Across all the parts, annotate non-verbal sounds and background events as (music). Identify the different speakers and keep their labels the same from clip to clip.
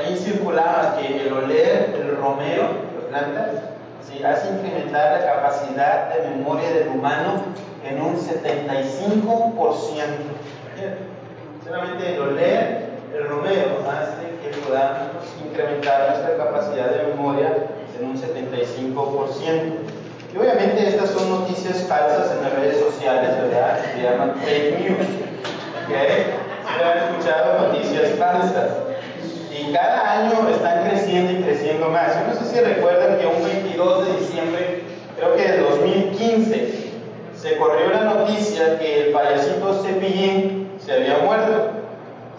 Speaker 1: ahí circulaba que el oler el romero, la planta, ¿sí? hace incrementar la capacidad de memoria del humano en un 75%. Solamente el oler el romero hace que podamos incrementar nuestra capacidad de memoria en un 75%. Y obviamente estas son noticias falsas en las redes sociales, ¿verdad? Se llaman fake news. ¿Ok? Se han escuchado noticias falsas. Cada año están creciendo y creciendo más. Yo no sé si recuerdan que un 22 de diciembre, creo que de 2015, se corrió la noticia que el payasito Cepillín se había muerto.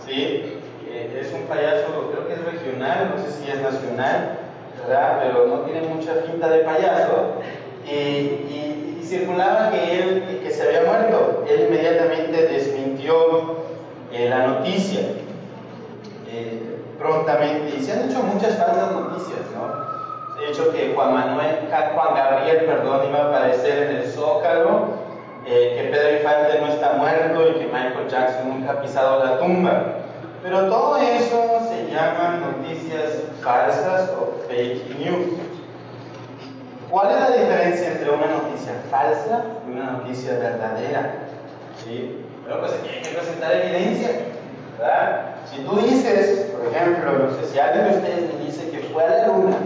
Speaker 1: ¿Sí? Eh, es un payaso, creo que es regional, no sé si es nacional, ¿verdad? Pero no tiene mucha finta de payaso. Y, circulaba que él que se había muerto. Él inmediatamente desmintió eh, la noticia eh, prontamente. Y se han hecho muchas falsas noticias, ¿no? Se ha dicho que Juan Manuel, Juan Gabriel, perdón, iba a aparecer en el Zócalo, eh, que Pedro Infante no está muerto y que Michael Jackson nunca ha pisado la tumba. Pero todo eso se llama noticias falsas o fake news. ¿Cuál es la diferencia entre una noticia falsa y una noticia verdadera? ¿Sí? Bueno, pues aquí hay que presentar evidencia. ¿verdad? Si tú dices, por ejemplo, no sé si alguien de ustedes me dice que fue a la luna,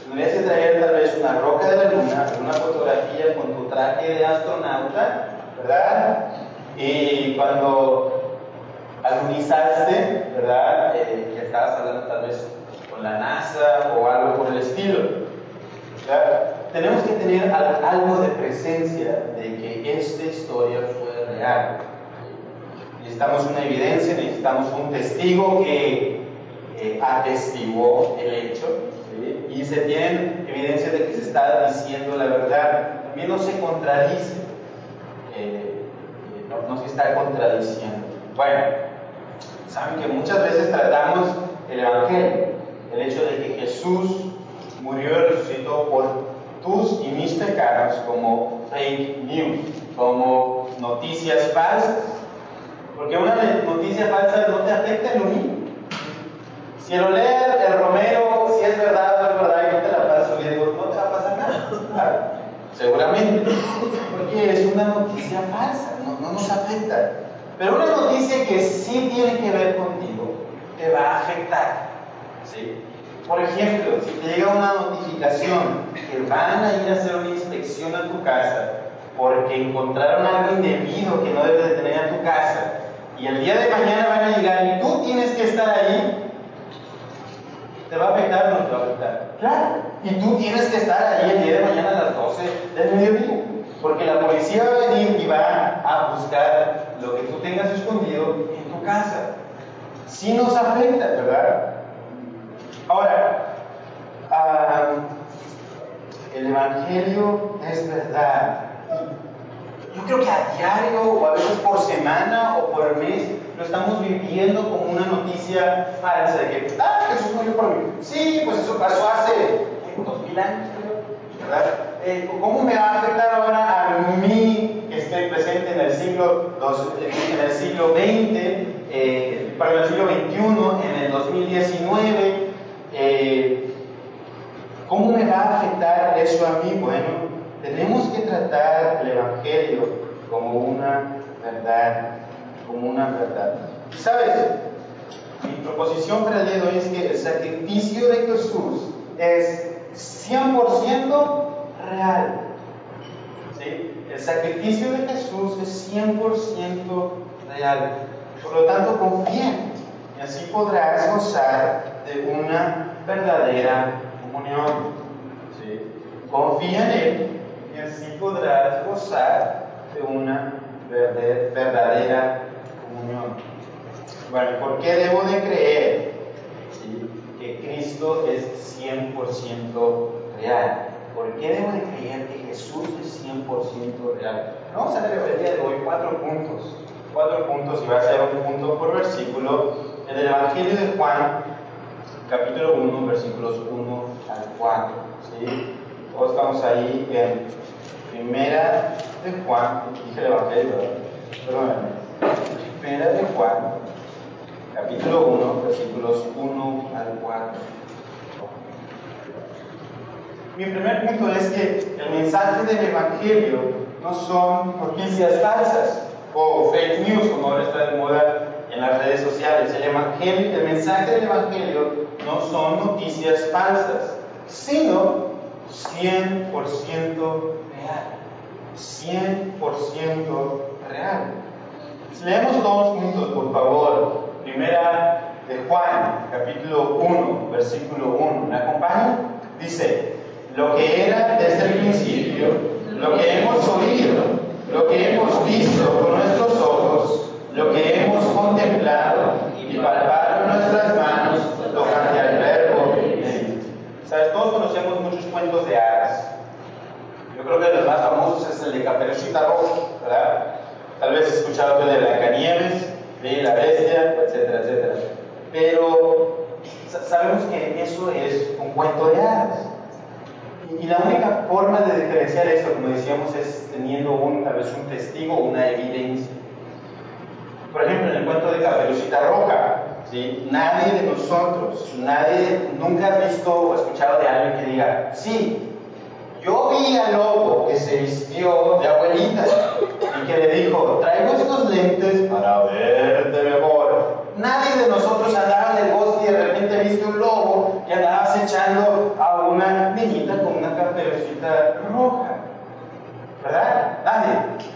Speaker 1: tendrías que traer tal vez una roca de la luna, una fotografía con tu traje de astronauta, ¿verdad? Y cuando alunizaste, ¿verdad? Eh, que estabas hablando tal vez con la NASA o algo por el estilo. Tenemos que tener algo de presencia de que esta historia fue real. Necesitamos una evidencia, necesitamos un testigo que eh, atestiguó el hecho. Y se tienen evidencia de que se está diciendo la verdad. También no se contradice. Eh, no, no se está contradiciendo. Bueno, saben que muchas veces tratamos el Evangelio, el hecho de que Jesús murió y resucitó por tus y mis pecados como fake news, como noticias falsas. Porque una noticia falsa no te afecta en lo mismo. Si el oler, el romero, si es verdad o no es verdad y no te la pasas subiendo, no te va a pasar nada. Seguramente. Porque es una noticia falsa, no, no nos afecta. Pero una noticia que sí tiene que ver contigo, te va a afectar. ¿sí? Por ejemplo, si te llega una notificación que van a ir a hacer una inspección a tu casa porque encontraron algo indebido que no debes de tener en tu casa y el día de mañana van a llegar y tú tienes que estar ahí, ¿te va a afectar o no te va a afectar? Claro. Y tú tienes que estar ahí el día de mañana a las 12 del mediodía. Porque la policía va a venir y va a buscar lo que tú tengas escondido en tu casa. Sí nos afecta, ¿verdad? Ahora, el Evangelio es verdad. Yo creo que a diario o a veces por semana o por mes lo estamos viviendo como una noticia falsa de que, ah, Jesús murió por mí. Sí, pues eso pasó hace dos mil años, ¿verdad? Eh, ¿Cómo me va a afectar ahora a mí que estoy presente en el siglo, en el siglo XX, eh, para el siglo XXI, en el 2019? Eh, ¿Cómo me va a afectar eso a mí? Bueno, tenemos que tratar el Evangelio como una verdad, como una verdad. ¿Sabes? Mi proposición para el día de hoy es que el sacrificio de Jesús es 100% real. ¿Sí? El sacrificio de Jesús es 100% real. Por lo tanto, confía y así podrás gozar de una verdadera comunión. ¿sí? Confía en Él y así podrás gozar de una verdadera comunión. Bueno, ¿por qué debo de creer que Cristo es 100% real? ¿Por qué debo de creer que Jesús es 100% real? Vamos a ver el día de hoy cuatro puntos. Cuatro puntos y va a ser un punto por versículo en el Evangelio de Juan, capítulo 1, versículos 1 al 4. ¿sí? Todos estamos ahí en Primera de Juan, dije el Evangelio, perdóname. Primera de Juan, capítulo 1, versículos 1 al 4. Mi primer punto es que el mensaje del Evangelio no son noticias falsas o fake news, como ahora está de moda en las redes sociales. El, evangelio, el mensaje del Evangelio no son noticias falsas, sino 100% real. 100% real. Leemos todos juntos, por favor. Primera de Juan, capítulo 1, versículo 1. ¿Me acompañan? Dice, lo que era desde el principio, lo que hemos oído, lo que hemos visto con nuestros ojos, lo que hemos contemplado y palpado nuestras manos tocante al verbo. ¿Sabes? Todos conocemos cuentos de hadas. Yo creo que los más famosos es el de Caperucita Roja, ¿verdad? Tal vez el de Blancanieves, de la bestia, etcétera, etcétera. Pero sabemos que eso es un cuento de hadas. Y la única forma de diferenciar esto, como decíamos, es teniendo un, tal vez un testigo una evidencia. Por ejemplo, en el cuento de Caperucita Roja, nadie de nosotros, nadie nunca ha visto o escuchado de alguien que diga, sí, yo vi al lobo que se vistió de abuelita y que le dijo, traigo estos lentes para verte mejor. Nadie de nosotros andaba en el bosque y de repente viste un lobo y andaba acechando a una niñita con una caperucita roja. ¿Verdad? Nadie.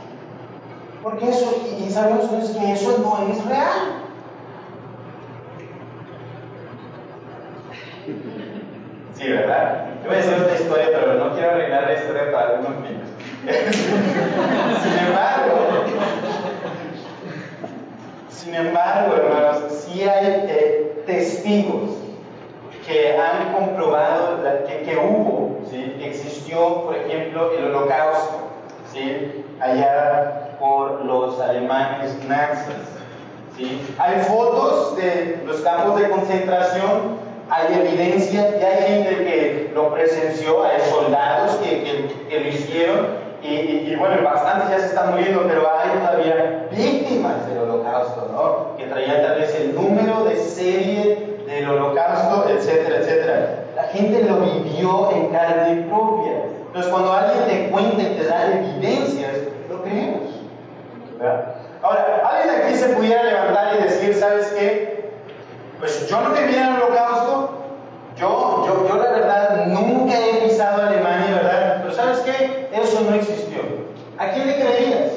Speaker 1: Porque eso, y sabemos que eso no es real. Sí, ¿verdad? Yo voy a decir otra historia, pero no quiero arreglar la historia para algunos niños. (laughs) sin embargo, sin embargo, hermanos, sí hay eh, testigos que han comprobado que, hubo, ¿sí? que existió, por ejemplo, el holocausto, ¿sí? allá por los alemanes nazis. ¿sí? Hay fotos de los campos de concentración hay evidencia y hay gente que lo presenció, hay soldados que, que, lo hicieron y, bueno, bastantes ya se están muriendo, pero hay todavía víctimas del holocausto, ¿no? Que traían tal vez el número de serie del holocausto, etcétera, etcétera. La gente lo vivió en carne propia. Entonces, cuando alguien te cuenta y te da evidencias, lo creemos. Ahora, alguien aquí se pudiera levantar y decir, ¿sabes qué? Pues yo no viví en el holocausto, yo, yo, yo la verdad nunca he pisado Alemania, ¿verdad? Pero ¿sabes qué? Eso no existió. ¿A quién le creías?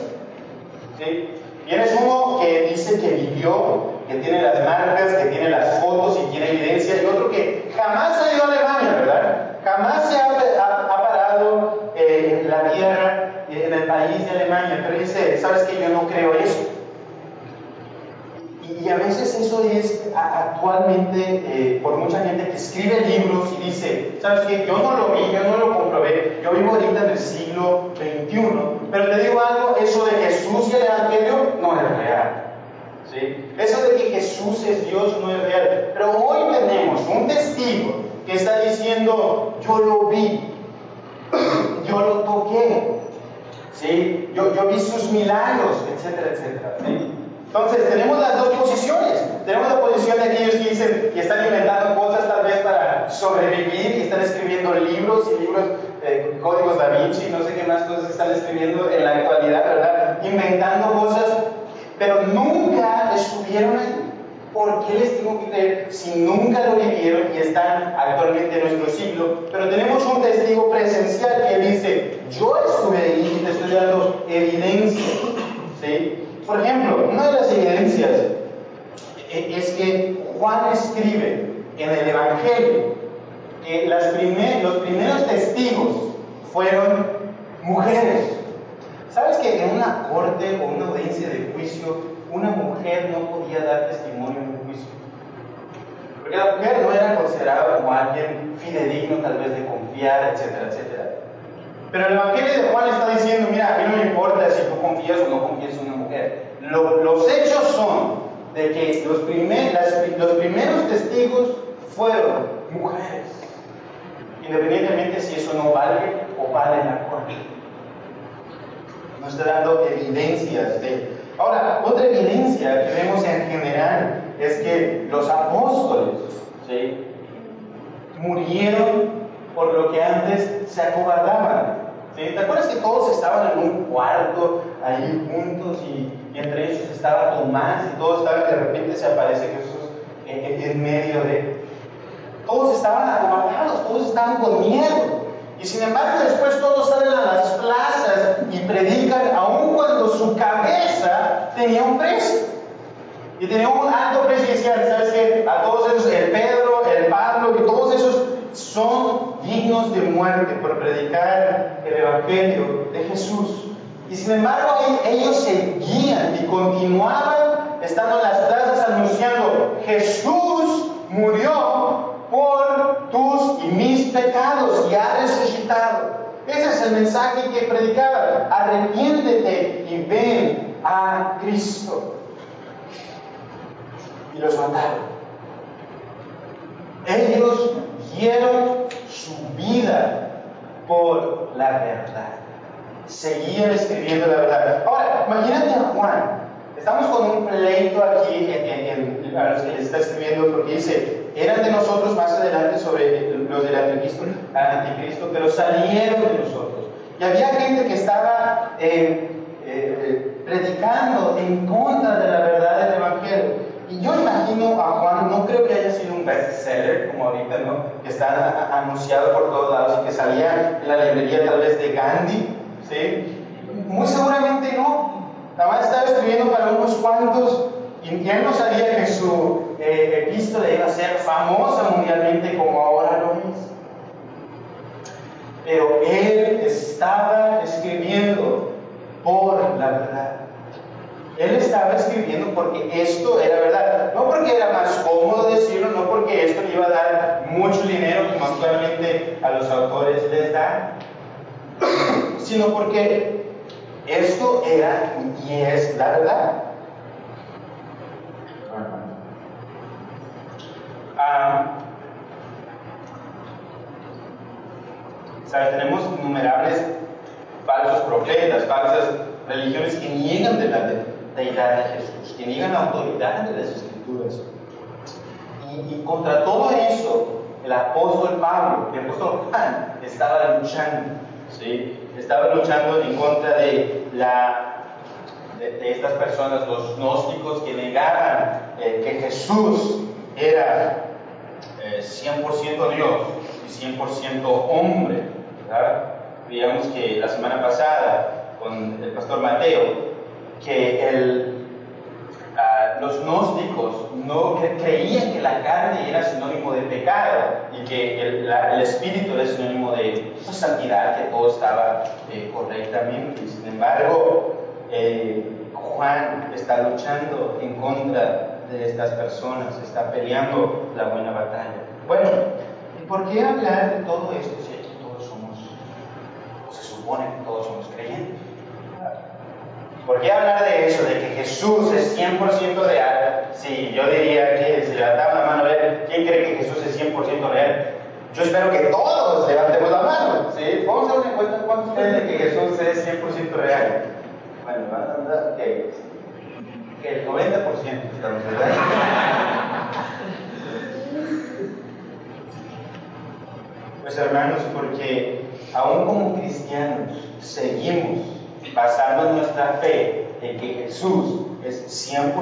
Speaker 1: ¿Sí? Tienes uno que dice que vivió, que tiene las marcas, que tiene las fotos y tiene evidencia, y otro que jamás ha ido a Alemania, ¿verdad? Jamás se ha, ha, parado eh, en la tierra, en el país de Alemania, pero dice, ¿sabes qué? Yo no creo eso. A veces eso es actualmente eh, por mucha gente que escribe libros y dice, ¿sabes qué? Yo no lo vi, yo no lo comprobé, yo vivo ahorita en el siglo XXI, pero te digo algo, eso de Jesús y el Evangelio no es real. ¿sí? Eso de que Jesús es Dios no es real. Pero hoy tenemos un testigo que está diciendo, yo lo vi, (clears throat) yo lo toqué, ¿sí? yo, yo vi sus milagros, etcétera, etcétera. Entonces, tenemos las dos posiciones. Tenemos la posición de aquellos que dicen que están inventando cosas tal vez para sobrevivir y están escribiendo libros y libros, eh, códigos da Vinci, no sé qué más cosas están escribiendo en la actualidad, ¿verdad? Inventando cosas, pero nunca estuvieron ahí. ¿Por qué les tengo que creer si nunca lo vivieron y están actualmente en nuestro siglo? Pero tenemos un testigo presencial que dice, yo estuve ahí y te estoy dando evidencia. ¿sí? Por ejemplo, una de las evidencias e-, es que Juan escribe en el Evangelio que los primeros testigos fueron mujeres. ¿Sabes que en una corte o una audiencia de juicio una mujer no podía dar testimonio en un juicio? Porque la mujer no era considerada como alguien fidedigno tal vez de confiar, etcétera, etcétera. Pero el Evangelio de Juan está diciendo, mira, a mí no me importa si tú confías o no confías los hechos son de que los, primeros testigos fueron mujeres, independientemente si eso no vale o vale la corte. Nos está dando evidencias de... Ahora, otra evidencia que vemos en general es que los apóstoles murieron por lo que antes se acobardaban. ¿Te acuerdas que todos estaban en un cuarto ahí juntos y, entre ellos estaba Tomás y todos estaban de repente se aparece Jesús en, en medio de... Todos estaban acobardados, todos estaban con miedo. Y sin embargo después todos salen a las plazas y predican aun cuando su cabeza tenía un precio. Y tenía un alto precio y decían, ¿sabes qué? A todos esos, el Pedro, el Pablo, que todos esos son dignos de muerte por predicar el Evangelio de Jesús. Y sin embargo ellos seguían y continuaban estando en las plazas anunciando, Jesús murió por tus y mis pecados y ha resucitado. Ese es el mensaje que predicaba. Arrepiéntete y ven a Cristo. Y los mataron. Ellos dieron su vida por la verdad. Seguían escribiendo la verdad. Ahora, imagínate a Juan. Estamos con un pleito aquí en, a los que les está escribiendo porque dice, eran de nosotros más adelante sobre los del anticristo, anticristo pero salieron de nosotros. Y había gente que estaba eh, eh, predicando en contra de la verdad del Evangelio. Y yo imagino a Juan, no creo que haya sido un bestseller como ahorita, ¿no? Que está anunciado por todos lados y que salía en la librería tal vez de Gandhi, ¿sí? Muy seguramente no. Nada más estaba escribiendo para unos cuantos y él no sabía que su eh, epístola iba a ser famosa mundialmente como ahora lo es. Pero él estaba escribiendo por la verdad. Él estaba escribiendo porque esto era verdad. No porque era más cómodo decirlo, no porque esto le iba a dar mucho dinero como actualmente a los autores les da, sino porque esto era y es la verdad. Ah, ¿sabes? Tenemos innumerables falsos profetas, falsas religiones que niegan de la deidad de Jesús, que niegan la autoridad de las escrituras. Y, y contra todo eso, el apóstol Pablo, el apóstol Juan, estaba luchando, ¿sí? Estaba luchando en contra de la de, estas personas, los gnósticos que negaban eh, que Jesús era 100% Dios y 100% hombre. ¿verdad? Digamos que la semana pasada con el pastor Mateo, que uh, los gnósticos no creían que la carne era sinónimo de pecado y que el, la, el espíritu era sinónimo de pues, santidad, que todo estaba eh, correctamente. Sin embargo, eh, Juan está luchando en contra de estas personas, está peleando la buena batalla. Bueno, ¿y por qué hablar de todo esto si aquí todos somos, o se supone que todos somos creyentes? ¿Por qué hablar de eso, de que Jesús es 100% real? Sí, yo diría que si levantamos la mano, ¿quién cree que Jesús es 100% real? Yo espero que todos levantemos la mano, ¿sí? Vamos a hacer una encuesta, ¿cuántos creen de que Jesús es 100% real? Bueno, van a andar. Que el 90% estamos, ¿verdad? Pues hermanos, porque aún como cristianos seguimos basando nuestra fe en que Jesús es 100%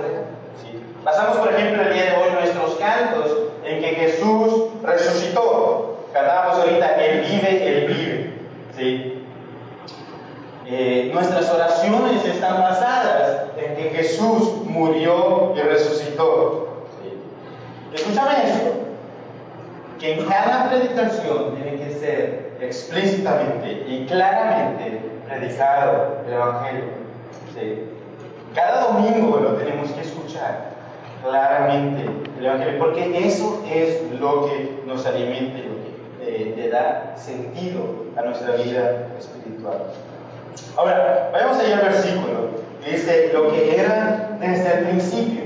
Speaker 1: real. ¿sí? Basamos, por ejemplo, el día de hoy nuestros cantos en que Jesús resucitó. Cantábamos ahorita, Él vive, Él vive. ¿sí? Eh, nuestras oraciones están basadas en que Jesús murió y resucitó. ¿sí? Escúchame esto que en cada predicación tiene que ser explícitamente y claramente predicado el Evangelio. ¿sí? Cada domingo lo tenemos que escuchar claramente el Evangelio, porque eso es lo que nos alimenta, lo que eh, le da sentido a nuestra vida espiritual. Ahora, vayamos allá al versículo. Dice lo que era desde el principio.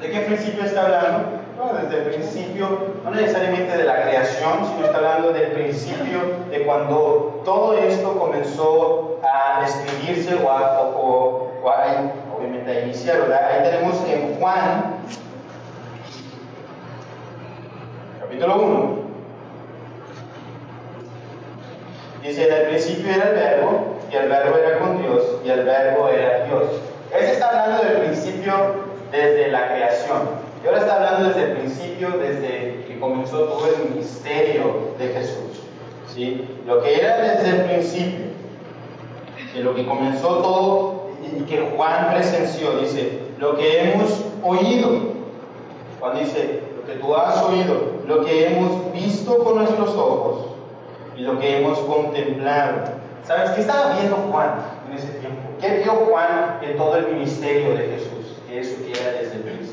Speaker 1: ¿De qué principio está hablando? Desde el principio, no necesariamente de la creación, sino está hablando del principio de cuando todo esto comenzó a escribirse o a, o, o a obviamente a iniciar. ¿verdad? Ahí tenemos en Juan, capítulo 1. Dice, en el principio era el verbo, y el verbo era con Dios, y el verbo era Dios. Él está hablando del principio desde la creación. Y ahora está hablando desde el principio, desde que comenzó todo el ministerio de Jesús. ¿sí? Lo que era desde el principio, lo que comenzó todo y que Juan presenció, dice, lo que hemos oído. Juan dice, lo que tú has oído, lo que hemos visto con nuestros ojos y lo que hemos contemplado. ¿Sabes qué estaba viendo Juan en ese tiempo? ¿Qué vio Juan en todo el ministerio de Jesús? Que eso que era desde el principio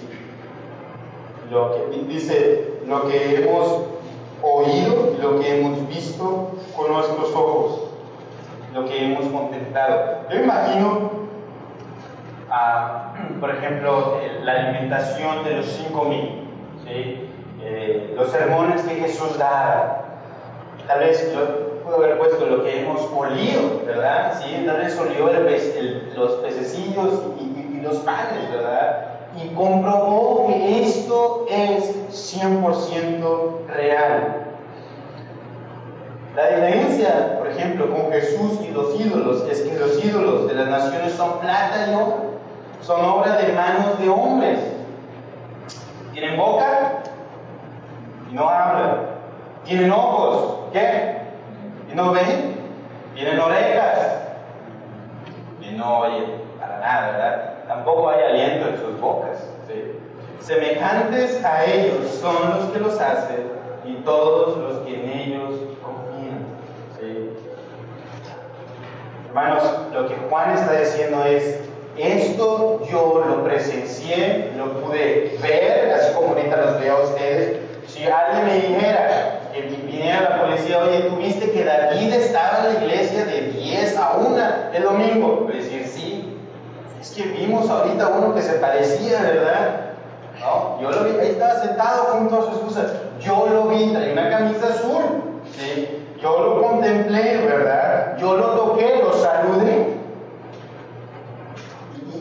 Speaker 1: lo que dice, lo que hemos oído lo que hemos visto con nuestros ojos, lo que hemos contemplado. Yo imagino, (clears throat) por ejemplo, la alimentación de los cinco mil, eh, los sermones que Jesús da, tal vez yo puedo haber puesto lo que hemos olido, ¿verdad? ¿Sí? Tal vez olió los pececillos y, y los panes, ¿verdad? Y comprobó que esto es 100% real. La diferencia, por ejemplo, con Jesús y los ídolos es que los ídolos de las naciones son plata y oro, son obra de manos de hombres. Tienen boca y no hablan. Tienen ojos, ¿qué? Y no ven. Tienen orejas y no oyen para nada, ¿verdad? Tampoco hay aliento en sus bocas. Semejantes a ellos son los que los hacen y todos los que en ellos confían. Hermanos, lo que Juan está diciendo es, esto yo lo presencié, lo pude ver, así como ahorita los veo a ustedes. Si alguien me dijera, que viniera la policía, oye, ¿tú viste que David estaba en la iglesia de 10 a 1 el domingo? Sí, es que vimos ahorita uno que se parecía, ¿verdad? ¿No? Yo lo vi, ahí estaba sentado junto a esposa. Yo lo vi, traía una camisa azul. ¿sí? Yo lo contemplé, ¿verdad? Yo lo toqué, lo saludé.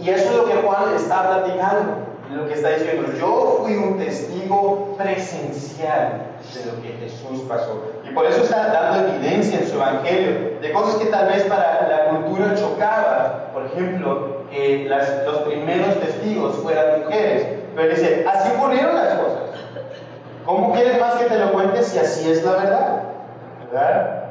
Speaker 1: Y eso es lo que Juan está platicando, lo que está diciendo. Yo fui un testigo presencial de lo que Jesús pasó. Y por eso está dando evidencia en su evangelio de cosas que tal vez para la cultura chocaba. Por ejemplo, que los primeros testigos fueran mujeres. Pero dice, así ocurrieron las cosas. ¿Cómo quieres más que te lo cuentes si así es la verdad? ¿Verdad?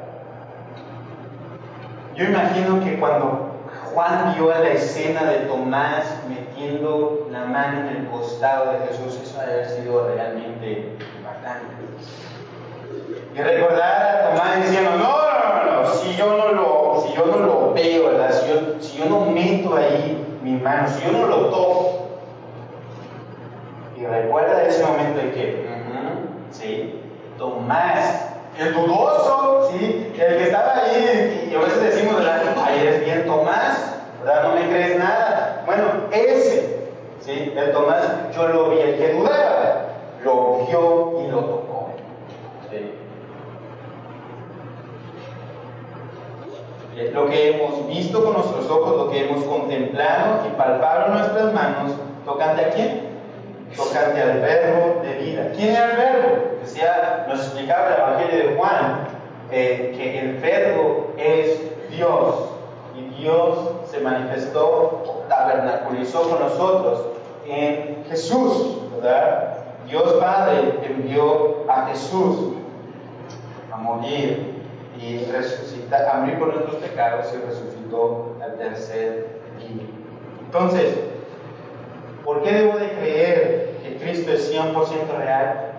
Speaker 1: Yo imagino que cuando Juan vio la escena de Tomás metiendo la mano en el costado de Jesús, eso debe haber sido realmente. Y recordar a Tomás diciendo, no, no, no, no, si yo no lo, si yo no lo veo. Si yo, si yo no meto ahí mi mano, si yo no lo toco. Y recuerda ese momento en que, ¿sí? Tomás, el dudoso, ¿sí? El que estaba ahí, y a veces decimos, ¿verdad? Ay, eres bien Tomás, ¿verdad? No me crees nada. Bueno, ese, ¿sí? El Tomás, yo lo vi, el que dudaba, lo vio y lo tocó. ¿sí? Lo que hemos visto con nuestros ojos, lo que hemos contemplado y palpado nuestras manos, tocante a quién? Tocante al verbo de vida. ¿Quién era el verbo? Decía, nos explicaba el Evangelio de Juan eh, que el verbo es Dios y Dios se manifestó, tabernaculizó con nosotros en Jesús, ¿verdad? Dios Padre envió a Jesús a morir y resucitar, a morir por nuestros pecados y resucitó al tercer día. Entonces, ¿por qué debo de creer que Cristo es 100% real?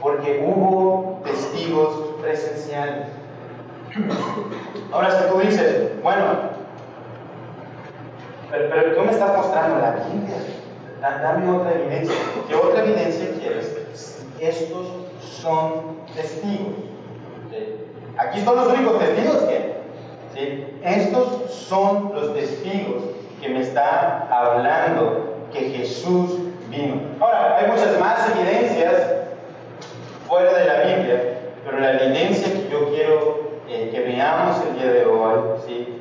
Speaker 1: Porque hubo testigos presenciales. Ahora, si tú dices, bueno, pero, pero tú me estás mostrando la Biblia, dame otra evidencia. ¿Qué otra evidencia quieres? Estos son testigos. Aquí son los únicos testigos que Estos son los testigos que me están hablando que Jesús vino. Ahora, hay muchas más evidencias fuera de la Biblia, pero la evidencia que yo quiero eh, que veamos el día de hoy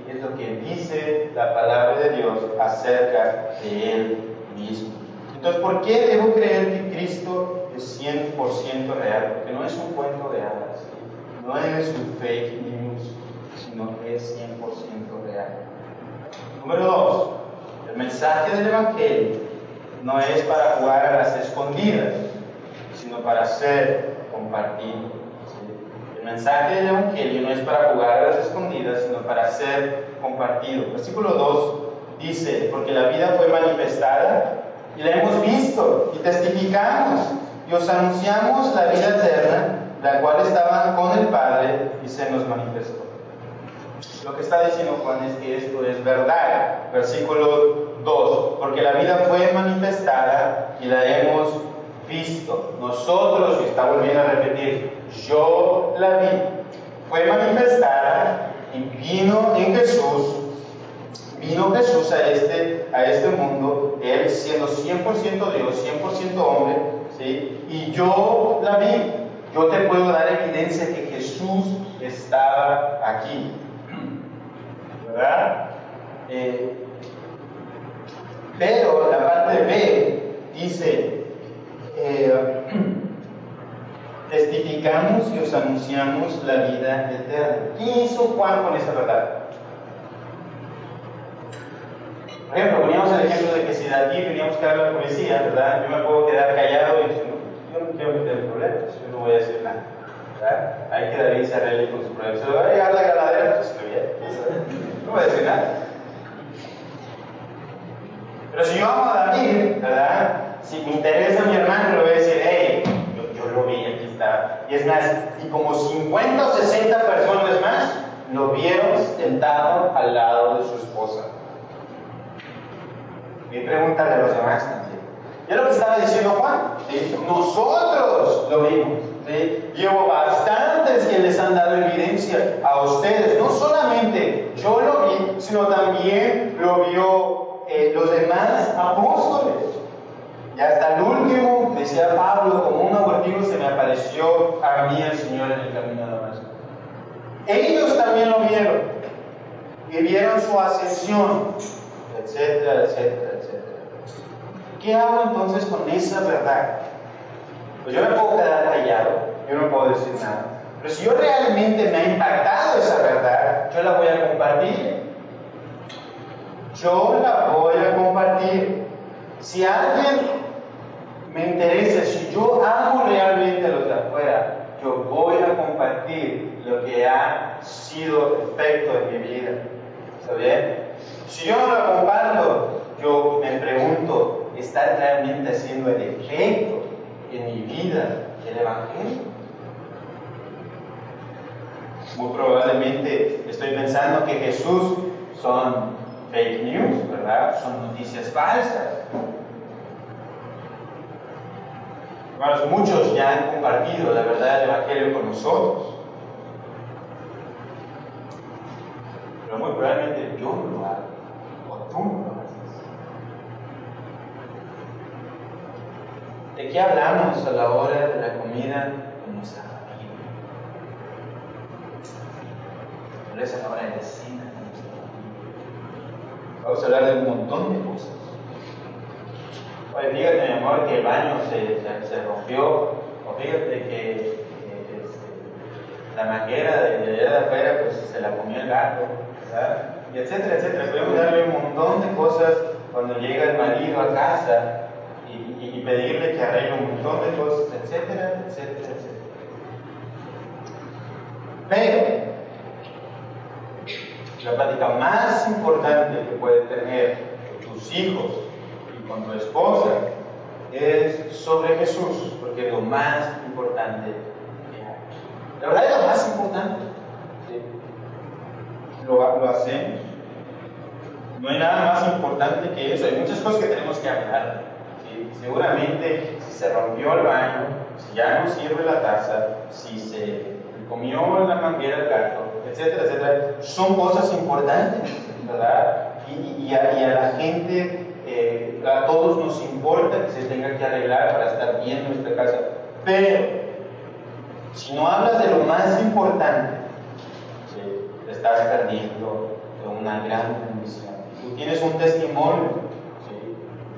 Speaker 1: es lo que dice la palabra de Dios acerca de Él mismo. Entonces, ¿por qué debo creer que Cristo es 100% real, porque no es un cuento de hadas, no es un fake news, sino que es 100% real. Número dos, el mensaje del Evangelio no es para jugar a las escondidas, sino para ser compartido. El mensaje del Evangelio no es para jugar a las escondidas, sino para ser compartido. Versículo 2 dice, porque la vida fue manifestada y la hemos visto y testificamos y os anunciamos la vida eterna, la cual estaba con el Padre y se nos manifestó. Lo que está diciendo Juan es que esto es verdad. Versículo 2, porque la vida fue manifestada y la hemos visto. Nosotros, y está volviendo a repetir, yo la vi, fue manifestada y vino en Jesús Vino Jesús a este, a este mundo, Él siendo 100% Dios, 100% hombre, ¿sí? y yo la vi. Yo te puedo dar evidencia que Jesús estaba aquí. ¿Verdad? Eh, pero la parte B dice, eh, (clears throat) testificamos y os anunciamos la vida eterna. ¿Qué hizo Juan con esa verdad? Por ejemplo, poníamos el ejemplo de que si de aquí teníamos que dar la policía, ¿verdad? Yo me puedo quedar callado y decir, yo no quiero meter problemas, yo no voy a decir nada. ¿verdad? Hay que David se arregle con su lo va a llegar la ganadera, pues lo bien. No voy a decir nada. Pero si yo amo a David, ¿verdad? Si me interesa a mi hermano, le voy a decir, hey, yo, yo lo vi, aquí está. Y es más, y como 50 o 60 personas más lo vieron sentado al lado de su esposa. Y pregúntale a los demás también. Y es lo que estaba diciendo Juan. Nosotros lo vimos. ¿Sí? Llevo bastantes que les han dado evidencia a ustedes. No solamente yo lo vi, sino también lo vio eh, los demás apóstoles. Y hasta el último, decía Pablo, como un abortivo se me apareció a mí el Señor en el camino de Damasco. Ellos también lo vieron. Y vieron su ascensión etcétera, etcétera, etcétera. ¿Qué hago entonces con esa verdad? Pues yo me puedo quedar callado, yo no puedo decir nada. Pero si yo realmente me ha impactado esa verdad, yo la voy a compartir. Yo la voy a compartir. Si alguien me interesa, si yo amo realmente a los de afuera, yo voy a compartir lo que ha sido efecto en mi vida. ¿Está bien? Si yo no lo comparto, yo me pregunto, ¿está realmente haciendo el efecto mi vida el Evangelio? Muy probablemente estoy pensando que Jesús son fake news, ¿verdad? Son noticias falsas. Hermanos, muchos ya han compartido la verdad del Evangelio con nosotros. Pero muy probablemente yo no lo hago. ¿De qué hablamos a la hora de la comida con nuestra familia? ¿Cuál es a la hora de la cena nuestra familia? Vamos a hablar de un montón de cosas. Oye, fíjate, mi amor, que el baño se, se, rompió, o fíjate que, este, la manguera de, allá de afuera pues se la comió el gato, ¿verdad? y etcétera, etcétera. Podemos darle un montón de cosas cuando llega el marido a casa pedirle que arregle un montón de cosas, etcétera, etcétera, etcétera. Pero la plática más importante que puedes tener tus hijos y con tu esposa es sobre Jesús, porque es lo más importante que hay. La verdad es lo más importante. ¿sí? Lo hacemos. No hay nada más importante que eso. Hay muchas cosas que tenemos que hablar. Seguramente si se rompió el baño, si ya no sirve la taza, si se comió la manguera el gato, etcétera, etcétera, son cosas importantes, ¿verdad? Y, a, la gente, eh, a todos nos importa que se tenga que arreglar para estar bien en nuestra casa. Pero, si no hablas de lo más importante, te estás perdiendo una gran bendición. Tú tienes un testimonio,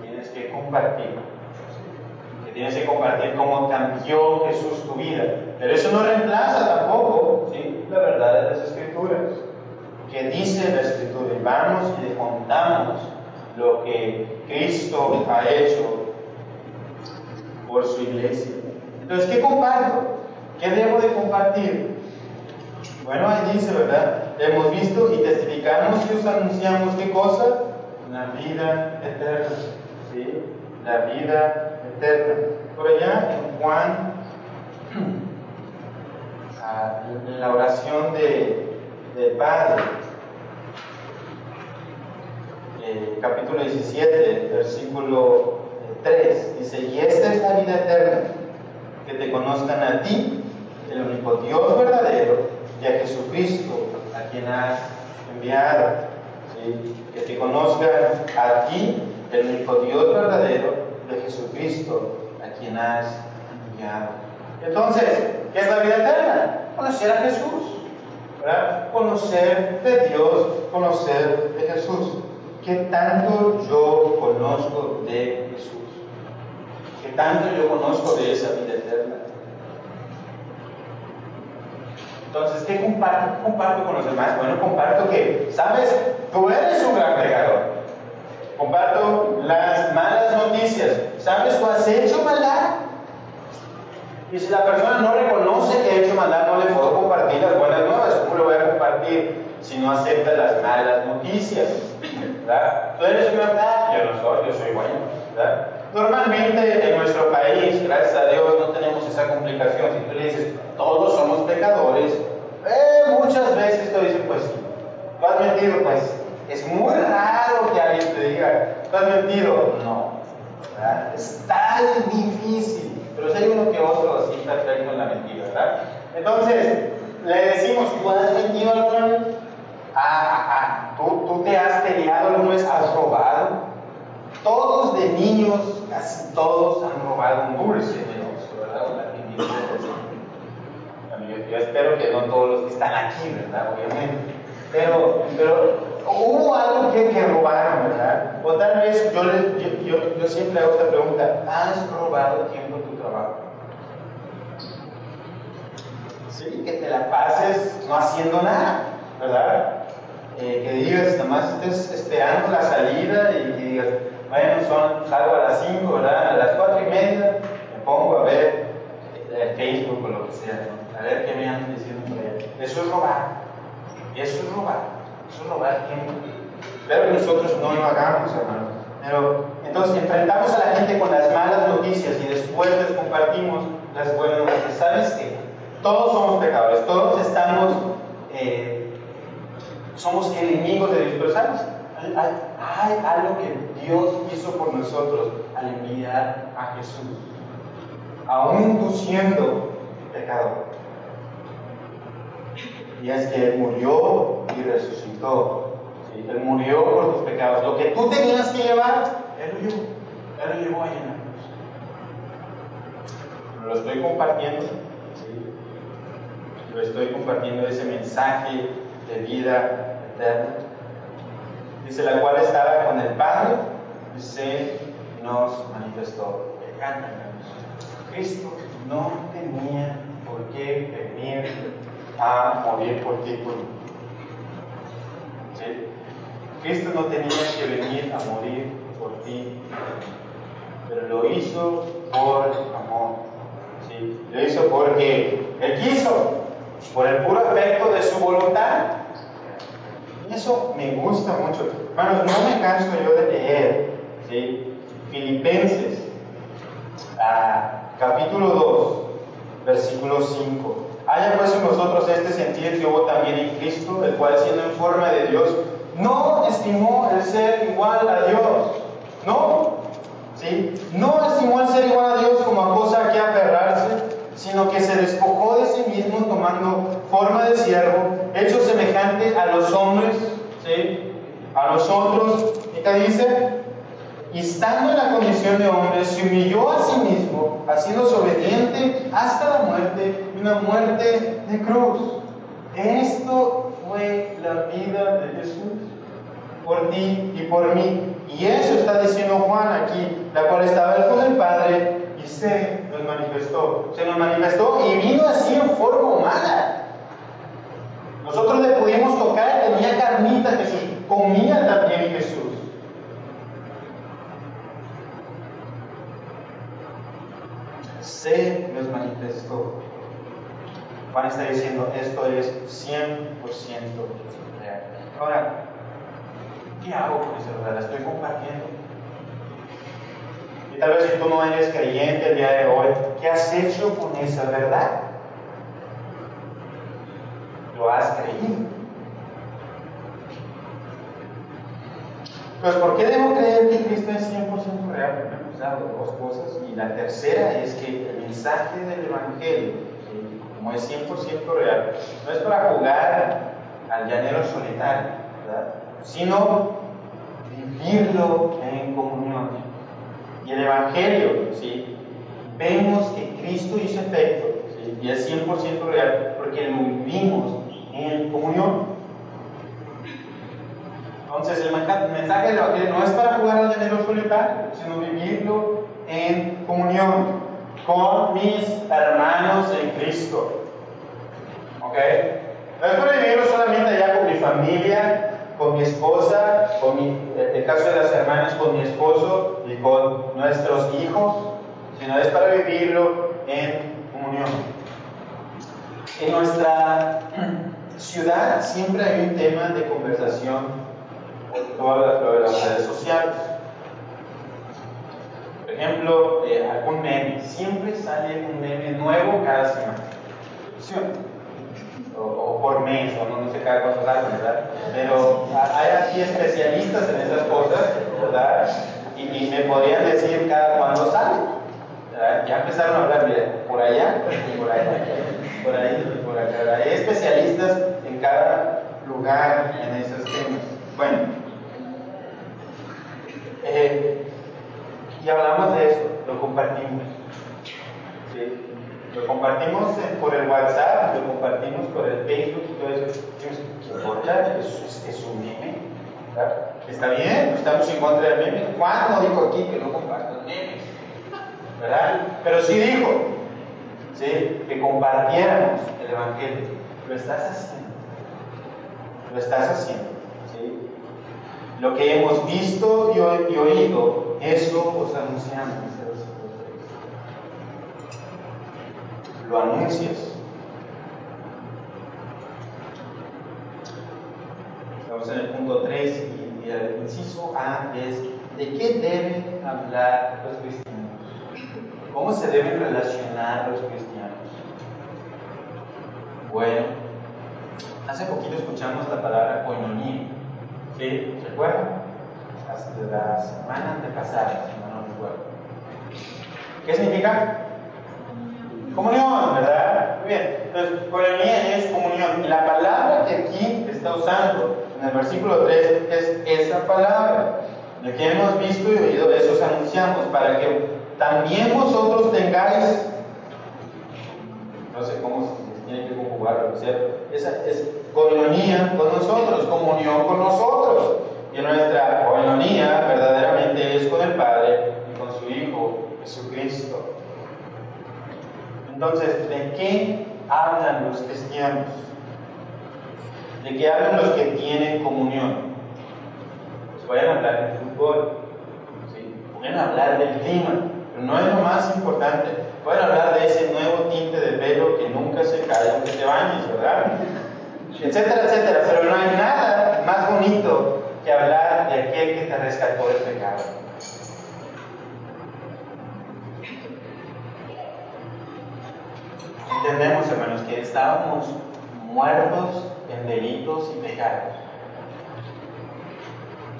Speaker 1: tienes que compartir. Tienes que compartir cómo cambió Jesús tu vida. Pero eso no reemplaza tampoco la verdad de las Escrituras. Que dice la Escritura? Vamos y le contamos lo que Cristo ha hecho por su iglesia. Entonces, ¿qué comparto? ¿Qué debo de compartir? Bueno, ahí dice, ¿verdad? Hemos visto y testificamos y os anunciamos qué cosa? La vida eterna. ¿Sí? La vida Por allá en Juan, (clears throat) en la oración de, del Padre, eh, capítulo 17, versículo 3, dice, y esta es la vida eterna, que te conozcan a ti, el único Dios verdadero, y a Jesucristo, a quien has enviado. Que te conozcan a ti, el único Dios verdadero, de Jesucristo, a quien has enviado. Entonces, ¿qué es la vida eterna? Conocer a Jesús. ¿verdad? Conocer de Dios, conocer de Jesús. ¿Qué tanto yo conozco de Jesús? ¿Qué tanto yo conozco de esa vida eterna? Entonces, ¿qué comparto? comparto con los demás? Bueno, comparto que, ¿sabes? Tú eres un gran pecador. Comparto las malas noticias. ¿Sabes? Tú has hecho maldad. Y si la persona no reconoce que ha hecho maldad, no le puedo compartir las buenas nuevas. ¿Cómo le voy a compartir si no acepta las malas noticias? ¿Verdad? Tú eres un gran yo no soy, yo soy bueno. ¿verdad? Normalmente en nuestro país, gracias a Dios, no tenemos esa complicación. Si tú le dices, todos somos pecadores, eh, muchas veces te dicen, pues. ¿Tú has mentido? Pues es muy raro que alguien te diga, ¿tú has mentido? No. ¿verdad? Es tan difícil. Pero si hay uno que otro así perfecto en la mentira, ¿verdad? Entonces, le decimos, ¿tú has mentido alguna vez? Ah, ah. ¿Tú, tú te has peleado alguna vez? ¿Has robado? Todos de niños, casi todos han robado un dulce ¿verdad? Yo, yo, espero que no todos los que están aquí, ¿verdad? Obviamente. Pero, pero hubo algo que, que robaron, ¿verdad? O tal vez yo, yo, yo, yo siempre hago esta pregunta, ¿has robado tiempo en tu trabajo? Sí, que te la pases no haciendo nada, ¿verdad? Eh, que digas, nada más estés esperando la salida y que digas, bueno, son, salgo a las 5, ¿verdad? A las 4 y media me pongo a ver el Facebook o lo que sea, a ver qué me andan diciendo por allá. Eso es robar. Eso es robar. Eso es robar tiempo. Espero que nosotros no lo hagamos, hermano. Pero entonces enfrentamos a la gente con las malas noticias y después les compartimos las buenas noticias. ¿Sabes qué? Todos somos pecadores, todos estamos, eh, somos enemigos de Dios, pero ¿sabes? Hay, hay, algo que Dios hizo por nosotros al enviar a Jesús, aún tú siendo pecador. Y es que Él murió y resucitó. Él murió por tus pecados. Lo que tú tenías que llevar, Él lo llevó. Él lo llevó ahí en la cruz. Lo estoy compartiendo. ¿sí? Lo estoy compartiendo ese mensaje de vida eterna dice, la cual estaba con el Padre y se nos manifestó. Cristo no tenía por qué venir a morir por ti por mí. Cristo no tenía que venir a morir por ti, pero lo hizo por amor. Lo hizo porque Él quiso, por el puro afecto de su voluntad. Eso me gusta mucho. Hermanos, no me canso yo de leer. Filipenses, ah, capítulo 2, versículo 5. Haya pues en nosotros este sentir que hubo también en Cristo, el cual siendo en forma de Dios, no estimó el ser igual a Dios. No. ¿Sí? No estimó el ser igual a Dios como a cosa que aferrarse, sino que se despojó de sí mismo tomando forma de siervo, hecho semejante a los hombres, ¿sí? a nosotros, ¿y qué dice? Y estando en la condición de hombre, se humilló a sí mismo, haciéndose obediente hasta la muerte, una muerte de cruz. Esto fue la vida de Jesús por ti y por mí. Y eso está diciendo Juan aquí, la cual estaba con el Padre y se nos manifestó. Se nos manifestó y vino así en forma humana. Nosotros le pudimos tocar, tenía carnita Jesús, comía también Jesús. Se nos manifestó. Juan está diciendo, esto es 100% real. Ahora, ¿qué hago con esa verdad? La estoy compartiendo. Y tal vez si tú no eres creyente el día de hoy, ¿qué has hecho con esa verdad? ¿Lo has creído? Pues, ¿por qué debo creer que Cristo es 100% real? Primero, pues, dos cosas. Y la tercera es que el mensaje del Evangelio, como es 100% real, no es para jugar al llanero solitario, sino vivirlo en comunión. Y el Evangelio, ¿sí? vemos que Cristo hizo efecto, y es 100% real, porque lo vivimos en comunión. Entonces, el mensaje del Evangelio no es para jugar al llanero solitario, sino vivirlo en comunión con mis hermanos en Cristo. ¿Ok? No es vivirlo solamente allá con mi familia, con mi esposa, con mi, en el caso de las hermanas, con mi esposo y con nuestros hijos, sino es para vivirlo en comunión. En nuestra ciudad siempre hay un tema de conversación todas las redes sociales. Ejemplo, eh, algún meme. Siempre sale un meme nuevo cada semana. O, por mes, o no, sé cada cuánto sale, ¿verdad? Pero hay aquí especialistas en esas cosas, ¿verdad? Y, me podrían decir cada cuándo sale. Ya empezaron a hablar, mira, por allá, por allá, por ahí, por acá. Hay especialistas en cada lugar en esos temas. Bueno, eh, y hablamos de eso, lo compartimos. Lo compartimos por el WhatsApp, lo compartimos por el Facebook y todo eso. ¿Qué importa? Es, es un meme. Está bien, estamos en contra del meme. Juan no dijo aquí que no compartan memes. ¿Verdad? Pero sí dijo ¿sí? que compartiéramos el Evangelio. Lo estás haciendo. Lo estás haciendo. ¿sí? Lo que hemos visto y, oído, eso os anunciamos. Lo anuncias. Estamos en el punto 3 y, el inciso A es ¿de qué deben hablar los cristianos? ¿Cómo se deben relacionar los cristianos? Bueno, hace poquito escuchamos la palabra coinonía. ¿Sí? ¿Se acuerdan? Hasta la semana antepasada, si no, recuerdo. ¿Qué significa? Comunión, ¿verdad? Muy bien. Entonces, coinonía es comunión. Y la palabra que aquí está usando en el versículo 3 es esa palabra. Lo que hemos visto y oído, eso os anunciamos, para que también vosotros tengáis, no sé cómo se tiene que conjugar, ¿cierto? Esa es coinonía con nosotros, comunión con nosotros. Y nuestra coinonía verdaderamente es con el Padre y con su Hijo Jesucristo. Entonces, ¿de qué hablan los cristianos? ¿De qué hablan los que tienen comunión? Pues pueden hablar del fútbol, ¿sí? pueden hablar del clima, pero no es lo más importante. Pueden hablar de ese nuevo tinte de pelo que nunca se cae aunque te bañes, ¿verdad? etcétera, etcétera. Pero no hay nada más bonito que hablar de aquel que te rescató del pecado. Entendemos, hermanos, que estábamos muertos en delitos y pecados.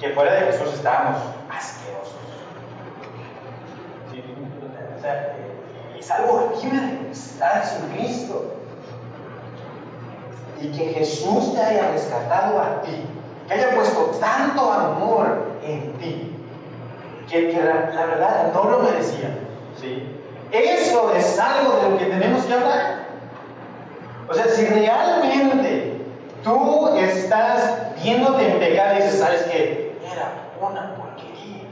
Speaker 1: Que fuera de Jesús estábamos asquerosos. Sea, es algo horrible estar sin Cristo y que Jesús te haya rescatado a ti, que haya puesto tanto amor en ti, que, la, verdad no lo merecía. ¿sí? Eso es algo de lo que tenemos que hablar. O sea, si realmente tú estás viéndote en pecado y dices, ¿sabes qué? Era una porquería.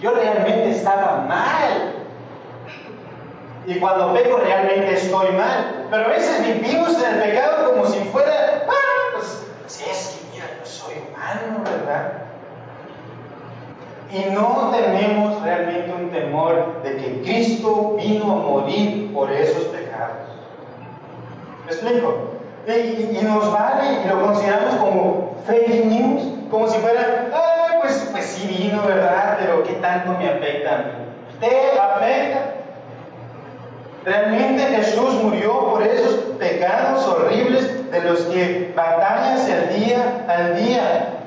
Speaker 1: Yo realmente estaba mal. Y cuando peco realmente estoy mal. Pero a veces vivimos en el pecado como si fuera, ah, pues, si es que soy humano, ¿verdad? Y no tenemos realmente un temor de que Cristo vino a morir por esos pecados. ¿Me explico? Y, nos vale y lo consideramos como fake news, como si fuera, ah, pues, pues sí vino, ¿verdad? Pero ¿qué tanto me afecta a mí? ¿Te afecta? Realmente Jesús murió por esos pecados horribles de los que día al día.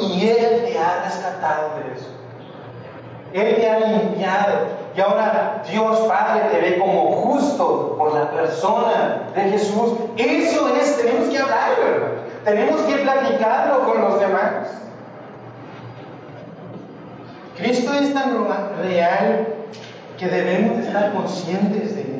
Speaker 1: y Él te ha rescatado de eso. Él te ha limpiado. Y ahora Dios Padre te ve como justo por la persona de Jesús. Eso es, tenemos que hablarlo, Tenemos que platicarlo con los demás. Cristo es tan real que debemos estar conscientes de.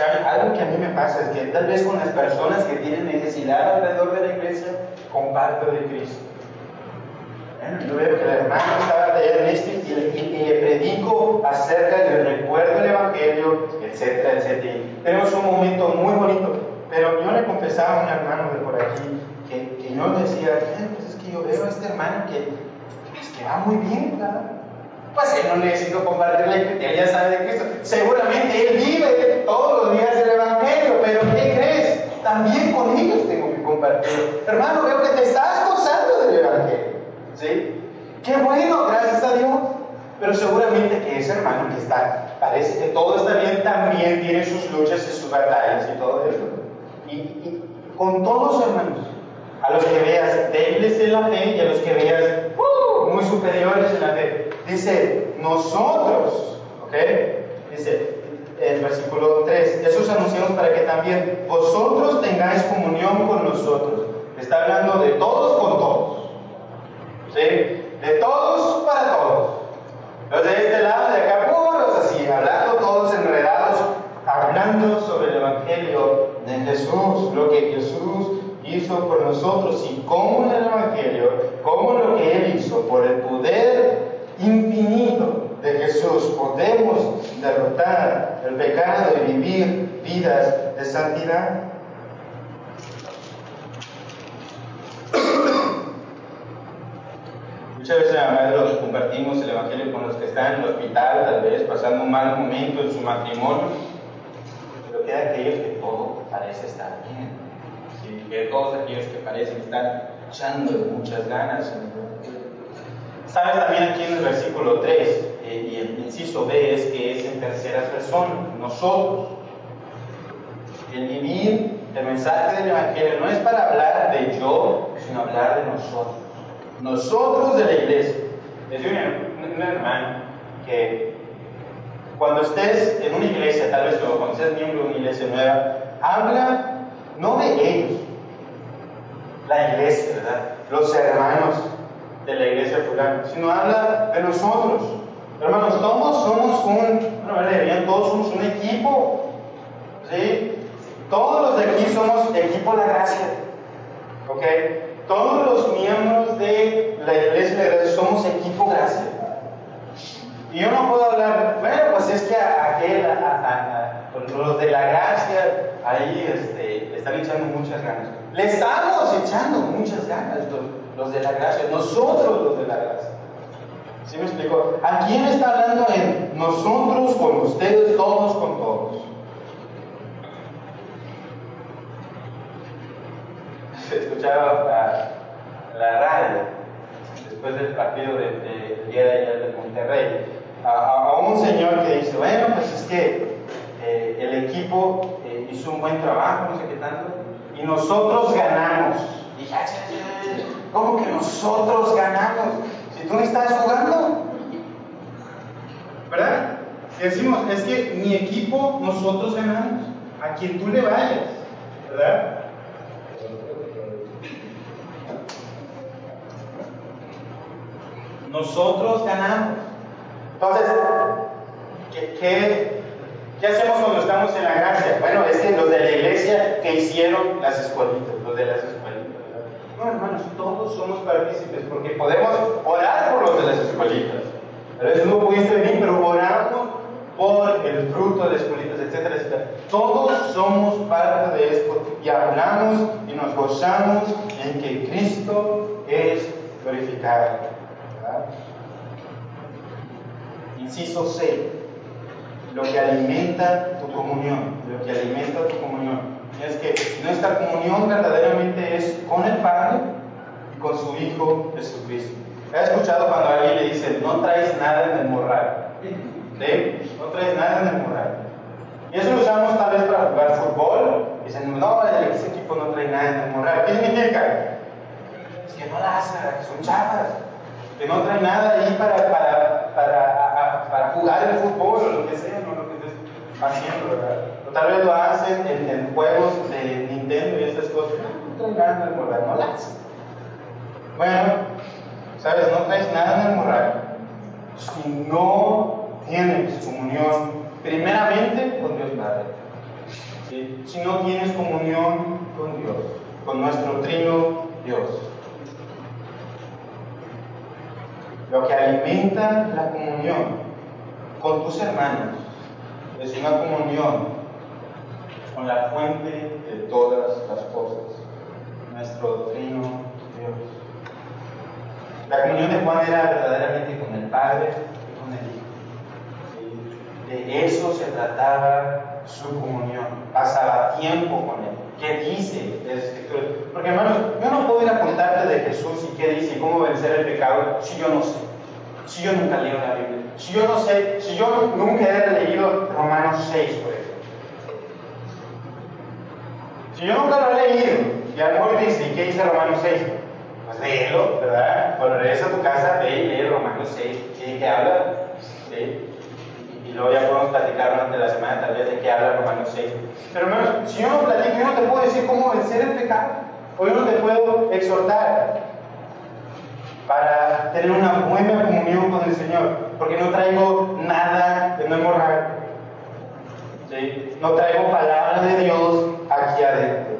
Speaker 1: Algo que a mí me pasa es que tal vez con las personas que tienen necesidad alrededor de la iglesia, comparto de Cristo. Yo veo que el hermano estaba leyendo esto y, le predico acerca del recuerdo del Evangelio, etcétera, etcétera. tenemos un momento muy bonito. Pero yo le confesaba a un hermano de por aquí que, que yo decía, pues es que yo veo a este hermano que que va muy bien, ¿verdad? Pues él no necesita compartirle, él ya sabe de Cristo. Seguramente él vive todos los días el Evangelio, pero ¿qué crees? También con ellos tengo que compartirlo. Hermano, veo que te estás gozando del Evangelio. ¿Sí? Qué bueno, gracias a Dios. Pero seguramente que ese hermano que está, parece que todo está bien, también tiene sus luchas y sus batallas y todo eso. Y, y con todos hermanos, a los que veas débiles en la fe y a los que veas uh, muy superiores en la fe. Dice, nosotros, ¿ok? Dice, el versículo 3, Jesús anunciamos para que también vosotros tengáis comunión con nosotros. Está hablando de todos con todos. ¿Sí? De todos para todos. Los de este lado, de acá, puros así, hablando todos enredados, hablando sobre el Evangelio de Jesús, lo que Jesús hizo por nosotros y cómo en el Evangelio, cómo lo que Él hizo, por el poder infinito de Jesús, podemos derrotar el pecado y vivir vidas de santidad. (coughs) Muchas veces además compartimos el Evangelio con los que están en el hospital, tal vez pasando un mal momento en su matrimonio, pero queda aquellos que todo parece estar bien que todos aquellos que parecen estar echando muchas ganas. Sabes también aquí en el versículo 3, eh, y el inciso B es que es en tercera persona, nosotros. El vivir el mensaje del Evangelio no es para hablar de yo, sino hablar de nosotros. Nosotros de la iglesia. Es un, un hermano que cuando estés en una iglesia, tal vez cuando seas miembro de una iglesia nueva, habla no de ellos, la iglesia, ¿verdad? Los hermanos de la iglesia fulana, sino habla de nosotros. Hermanos, todos somos un, bueno, todos somos un equipo, ¿sí? Todos los de aquí somos equipo La Gracia, ¿ok? Todos los miembros de la iglesia de la gracia somos equipo Gracia. Y yo no puedo hablar, bueno, pues es que aquel, los de la gracia, ahí este, le están echando muchas ganas. Le estamos echando muchas ganas los, de la gracia, nosotros los de la gracia. ¿Sí me explico? ¿A quién está hablando en nosotros con ustedes, todos con todos? Escuchaba la, la radio después del partido del de, día de ayer de Monterrey a, un señor que dice, bueno, pues es que eh, el equipo eh, hizo un buen trabajo, no sé qué tanto, y nosotros ganamos. Y ya, ¿cómo que nosotros ganamos? Si tú no estás jugando, ¿verdad? Y decimos, es que mi equipo, nosotros ganamos, a quien tú le vayas, ¿verdad? Nosotros ganamos. Entonces, ¿qué, hacemos cuando estamos en la gracia? Bueno, es que los de la iglesia que hicieron las escuelitas, los de las escuelitas. Somos partícipes porque podemos orar por los de las escuelitas. A veces no pudiste venir, pero oramos por el fruto de escuelitas, etcétera, etcétera. Todos somos parte de esto y hablamos y nos gozamos en que Cristo es glorificado. Inciso C, lo que alimenta tu comunión, lo que alimenta tu comunión. Es que nuestra comunión verdaderamente es con el Padre con su Hijo Jesucristo. ¿Has escuchado cuando alguien le dice, no traes nada en el morral? ¿Sí? No traes nada en el morral. Y eso lo usamos tal vez para jugar fútbol. Dicen, no, ese equipo no trae nada en el morral. ¿Qué significa? Es que no la hacen, son chavas. Que no traen nada ahí para, para, para, para jugar el fútbol o lo que sea, no lo que estés haciendo, ¿verdad? O tal vez lo hacen en, juegos de Nintendo y esas cosas. No, no traen nada en el morral, no la hacen. Bueno, ¿sabes? No traes nada en el morral si no tienes comunión primeramente con Dios Padre. Si no tienes comunión con Dios, con nuestro trino Dios. Lo que alimenta la comunión con tus hermanos es una comunión con la fuente de todas las cosas, nuestro trino Dios. La comunión de Juan era verdaderamente con el Padre y con el Hijo. De eso se trataba su comunión. Pasaba tiempo con Él. ¿Qué dice la Escritura? Porque hermanos, yo no puedo ir a contarte de Jesús y qué dice y cómo vencer el pecado si yo no sé. Si yo nunca leo la Biblia. Si yo no sé, si yo nunca he leído Romanos 6, por ejemplo. Si yo nunca lo he leído, y a lo mejor dice, ¿y qué dice Romanos 6? Léelo, ¿verdad? Cuando regresas a tu casa, ve y lee Romanos 6. ¿Sí? ¿Qué habla? ¿Sí? Y luego ya podemos platicar durante la semana tal vez de qué habla Romanos 6. Pero hermanos, si yo no platico, yo no te puedo decir cómo vencer el pecado. O yo no te puedo exhortar para tener una buena comunión con el Señor. Porque no traigo nada de no morral. ¿Sí? No traigo palabra de Dios aquí adentro.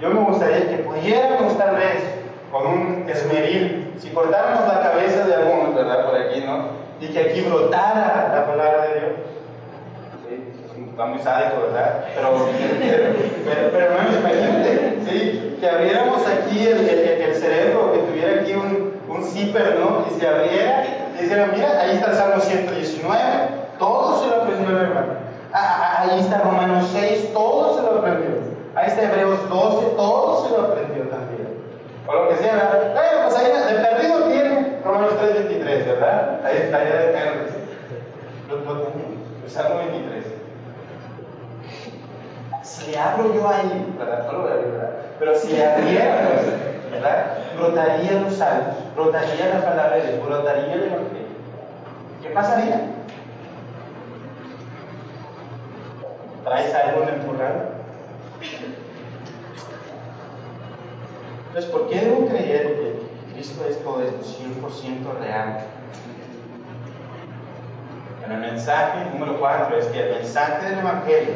Speaker 1: Yo me gustaría que pudiéramos tal vez con un esmeril, si cortáramos la cabeza de algunos, ¿verdad? Por aquí, ¿no? Y que aquí brotara la palabra de Dios. ¿Sí? Está muy sádico, ¿verdad? Pero, (laughs) pero, pero, hermanos, imagínate, ¿sí? Que abriéramos aquí el, el, el cerebro, que tuviera aquí un, un zipper, ¿no? Y se abriera y dijera, mira, ahí está el Salmo 119, todo se lo aprendió hermano. Ah, ahí está Romanos 6, todo se lo aprendió. Ahí está Hebreos 12, todo se lo aprendió también. O lo que sea, ¿verdad? Bueno, pues ahí de perdido tiene Romanos 3, 23, ¿verdad? Ahí está, ya de perdido. Lo, lo el Salmo 23. Si le abro yo ahí, ¿verdad? No lo voy a abrir, ¿verdad? Pero si le abriéramos, ¿verdad? Brotaría los salmos, brotaría la palabra de Dios, brotaría el Evangelio. ¿Qué pasaría? ¿Traes algo en el corral? Entonces, ¿por qué debo creer que Cristo es todo esto 100% real? En el mensaje número 4 es que el mensaje del Evangelio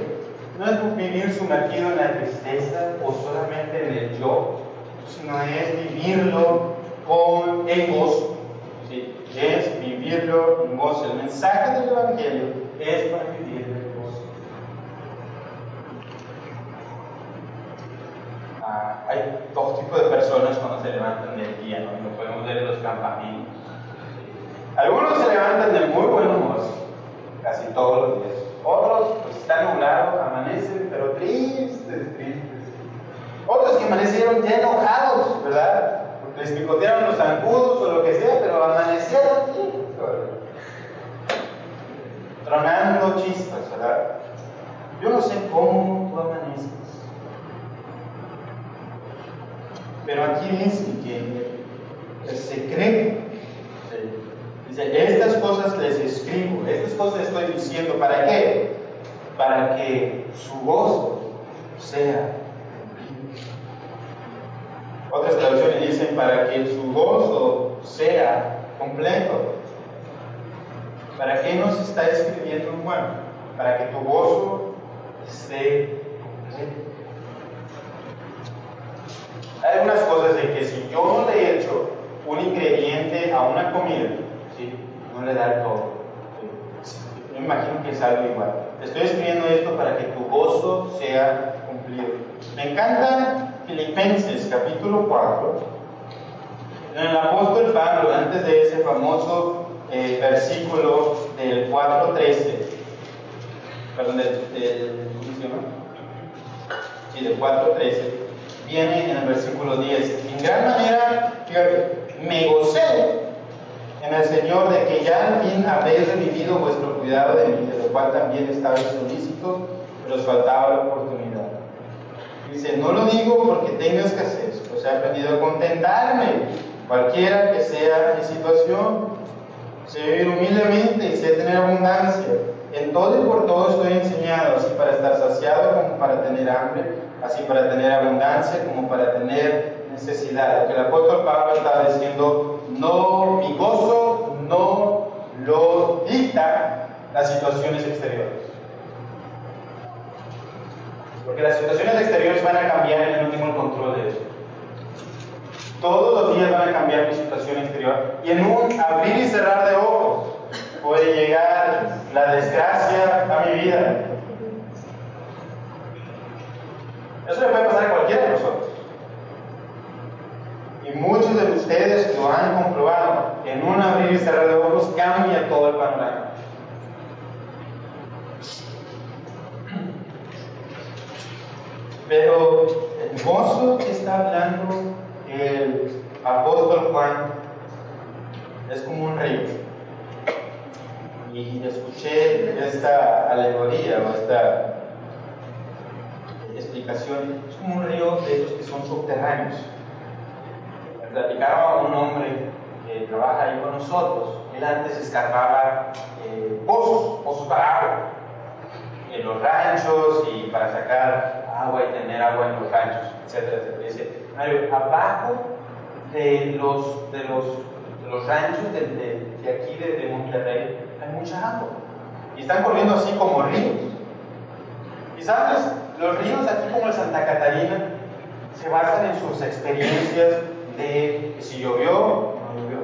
Speaker 1: no es vivir sumergido en la tristeza o solamente en el yo, sino es vivirlo con en gozo. Es vivirlo en gozo. El mensaje del Evangelio es para vivirlo hay dos tipos de personas cuando se levantan del día, ¿no? Lo podemos ver en los campamentos. Algunos se levantan de muy buen humor, casi todos los días. Otros, pues están nublados, amanecen, pero tristes, tristes. Otros que amanecieron ya enojados, ¿verdad? Les picotearon los zancudos o lo que sea, pero amanecieron tronando chispas, ¿verdad? Yo no sé cómo tú amaneces. Pero aquí dice que el secreto, dice, estas cosas les escribo, estas cosas estoy diciendo, ¿para qué? Para que su gozo sea cumplido. Otras traducciones dicen, para que su gozo sea completo. ¿Para qué nos está escribiendo Juan? Para que tu gozo esté completo. Hay algunas cosas de que si yo no le he hecho un ingrediente a una comida, ¿sí? no le da el todo. Me imagino que es algo igual. estoy escribiendo esto para que tu gozo sea cumplido. Me encanta Filipenses capítulo 4. En el apóstol Pablo, antes de ese famoso eh, versículo del 4.13, perdón, del, ¿cómo se llama? Sí, del 4.13, viene en el versículo 10. En gran manera, fíjate, me gocé en el Señor de que ya al fin habéis revivido vuestro cuidado de mí, de lo cual también estabais solícitos, pero os faltaba la oportunidad. Dice, no lo digo porque tengo escasez, pues he aprendido a contentarme, cualquiera que sea mi situación. Sé vivir humildemente y sé tener abundancia. En todo y por todo estoy enseñado, así para estar saciado como para tener hambre, así para tener abundancia como para tener necesidad. Lo que el apóstol Pablo estaba diciendo, no, mi gozo no lo dicta las situaciones exteriores. Porque las situaciones exteriores van a cambiar y yo no tengo el control de eso. Todos los días van a cambiar mi situación exterior. Y en un abrir y cerrar de ojos puede llegar la desgracia a mi vida. Eso le puede pasar a cualquiera de nosotros. Y muchos de ustedes lo han comprobado. En un abrir y cerrar de ojos cambia todo el panorama. Pero el gozo que está hablando el apóstol Juan es como un río. Y escuché esta alegoría o esta explicación. Es como un río de esos que son subterráneos platicaba un hombre que trabaja ahí con nosotros. Él antes escarbaba eh, pozos, pozos para agua, en los ranchos y para sacar agua y tener agua en los ranchos, etcétera, etcétera. Dice, Mario, abajo de los, de los, de los ranchos de, de, aquí de, de Monterrey hay mucha agua. Y están corriendo así como ríos. Sabes, los ríos aquí como el Santa Catarina se basan en sus experiencias de si llovió o no llovió.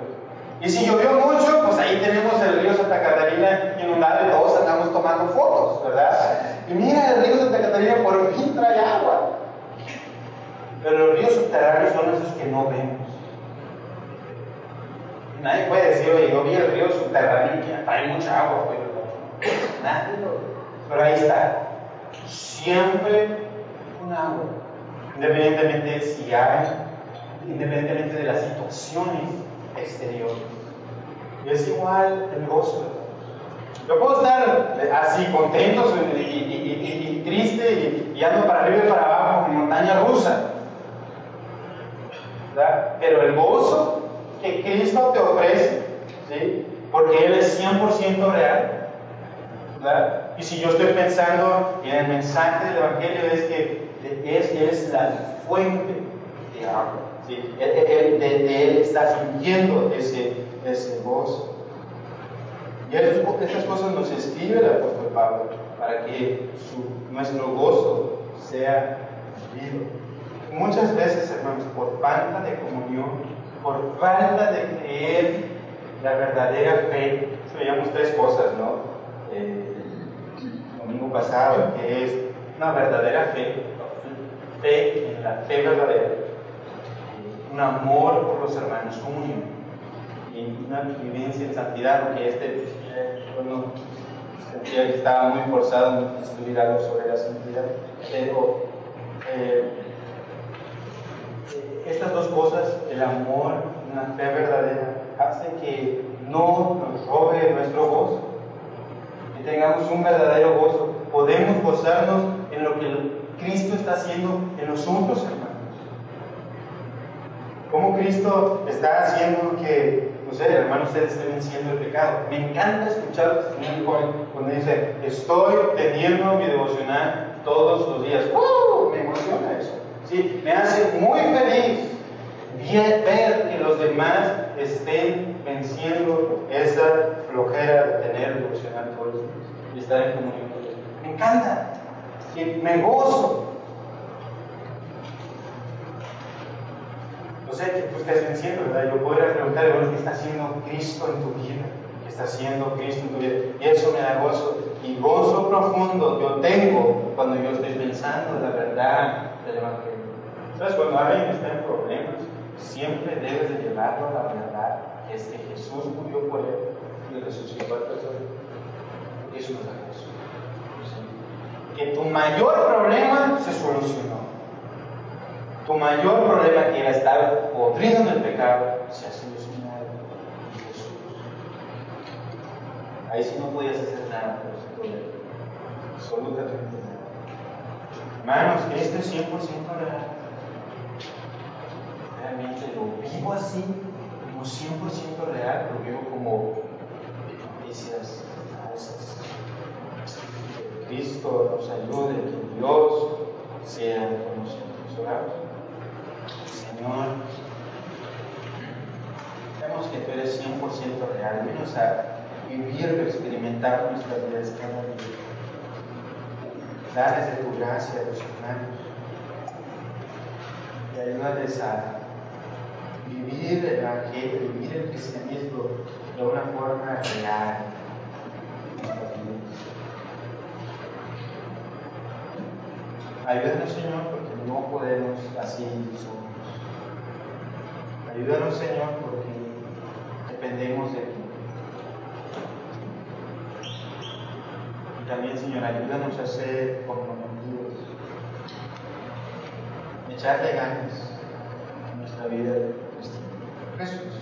Speaker 1: Y si llovió mucho, pues ahí tenemos el río Santa Catarina inundado y todos andamos tomando fotos, ¿verdad? Y mira, el río Santa Catarina por fin trae agua. Pero los ríos subterráneos son esos que no vemos. Nadie puede decir, oye, yo vi el río subterráneo y trae mucha agua, pero nadie Pero ahí está. Siempre un agua. Independientemente si hay independientemente de las situaciones exteriores. Es igual el gozo. Yo puedo estar así contento y, triste y, ando para arriba y para abajo como montaña rusa. Pero el gozo que Cristo te ofrece, ¿sí? porque Él es 100% real. Y si yo estoy pensando en el mensaje del Evangelio es que es, es la fuente de agua. Él, de, él está sintiendo ese, ese gozo. Y estas cosas nos escribe el apóstol Pablo para que nuestro gozo sea vivo. Muchas veces, hermanos, por falta de comunión, por falta de creer la verdadera fe, veíamos tres cosas, ¿no? Eh, domingo pasado, que es una verdadera fe, fe en la fe verdadera, un amor por los hermanos, comunión y una vivencia en santidad, aunque este bueno, sentía que estaba muy forzado en estudiar algo sobre la santidad. Pero eh, estas dos cosas, el amor una fe verdadera, hace que no nos robe nuestro gozo, tengamos un verdadero gozo. Podemos gozarnos en lo que Cristo está haciendo en nosotros, hermanos cómo Cristo está haciendo que, no sé, hermano, ustedes estén venciendo el pecado. Me encanta escuchar cuando dice, estoy teniendo mi devocional todos los días. ¡Uh! Me emociona eso. ¿sí? Me hace muy feliz ver que los demás estén venciendo esa flojera de tener devocional todos los días y estar en comunión con Dios. Me encanta. Me gozo. No sé que tú estés venciendo, ¿verdad? Yo podría preguntar, bueno, ¿qué está haciendo Cristo en tu vida? ¿Qué está haciendo Cristo en tu vida. Y eso me da gozo. Y gozo profundo yo tengo cuando yo estoy pensando en la verdad del Evangelio. ¿Sabes? Cuando alguien está en problemas, siempre debes de llevarlo a la verdad, que es que Jesús murió por él y resucitó al tercer Eso nos da gozo. Que tu mayor problema se solucionó. Tu mayor problema que era estar podrido en el pecado se ha solucionado en Jesús. Ahí sí no podías hacer nada por ese problema. Absolutamente nada. Hermanos, Cristo es 100% real. Realmente lo vivo así, como 100% real, lo vivo como Cristo nos ayude, que Dios sea con nosotros. Oramos. Señor, vemos que tú eres 100% real. Ayúdanos a vivirlo, experimentar nuestras vidas cada día. Dales de tu gracia a los hermanos y ayúdales a vivir el Evangelio, vivir el cristianismo de una forma real Ayúdanos, Señor, porque no podemos así solos. Ayúdanos, Señor, porque dependemos de ti. Y también, Señor, ayúdanos a ser comprometidos, echarle ganas a nuestra vida cristiana. Jesús.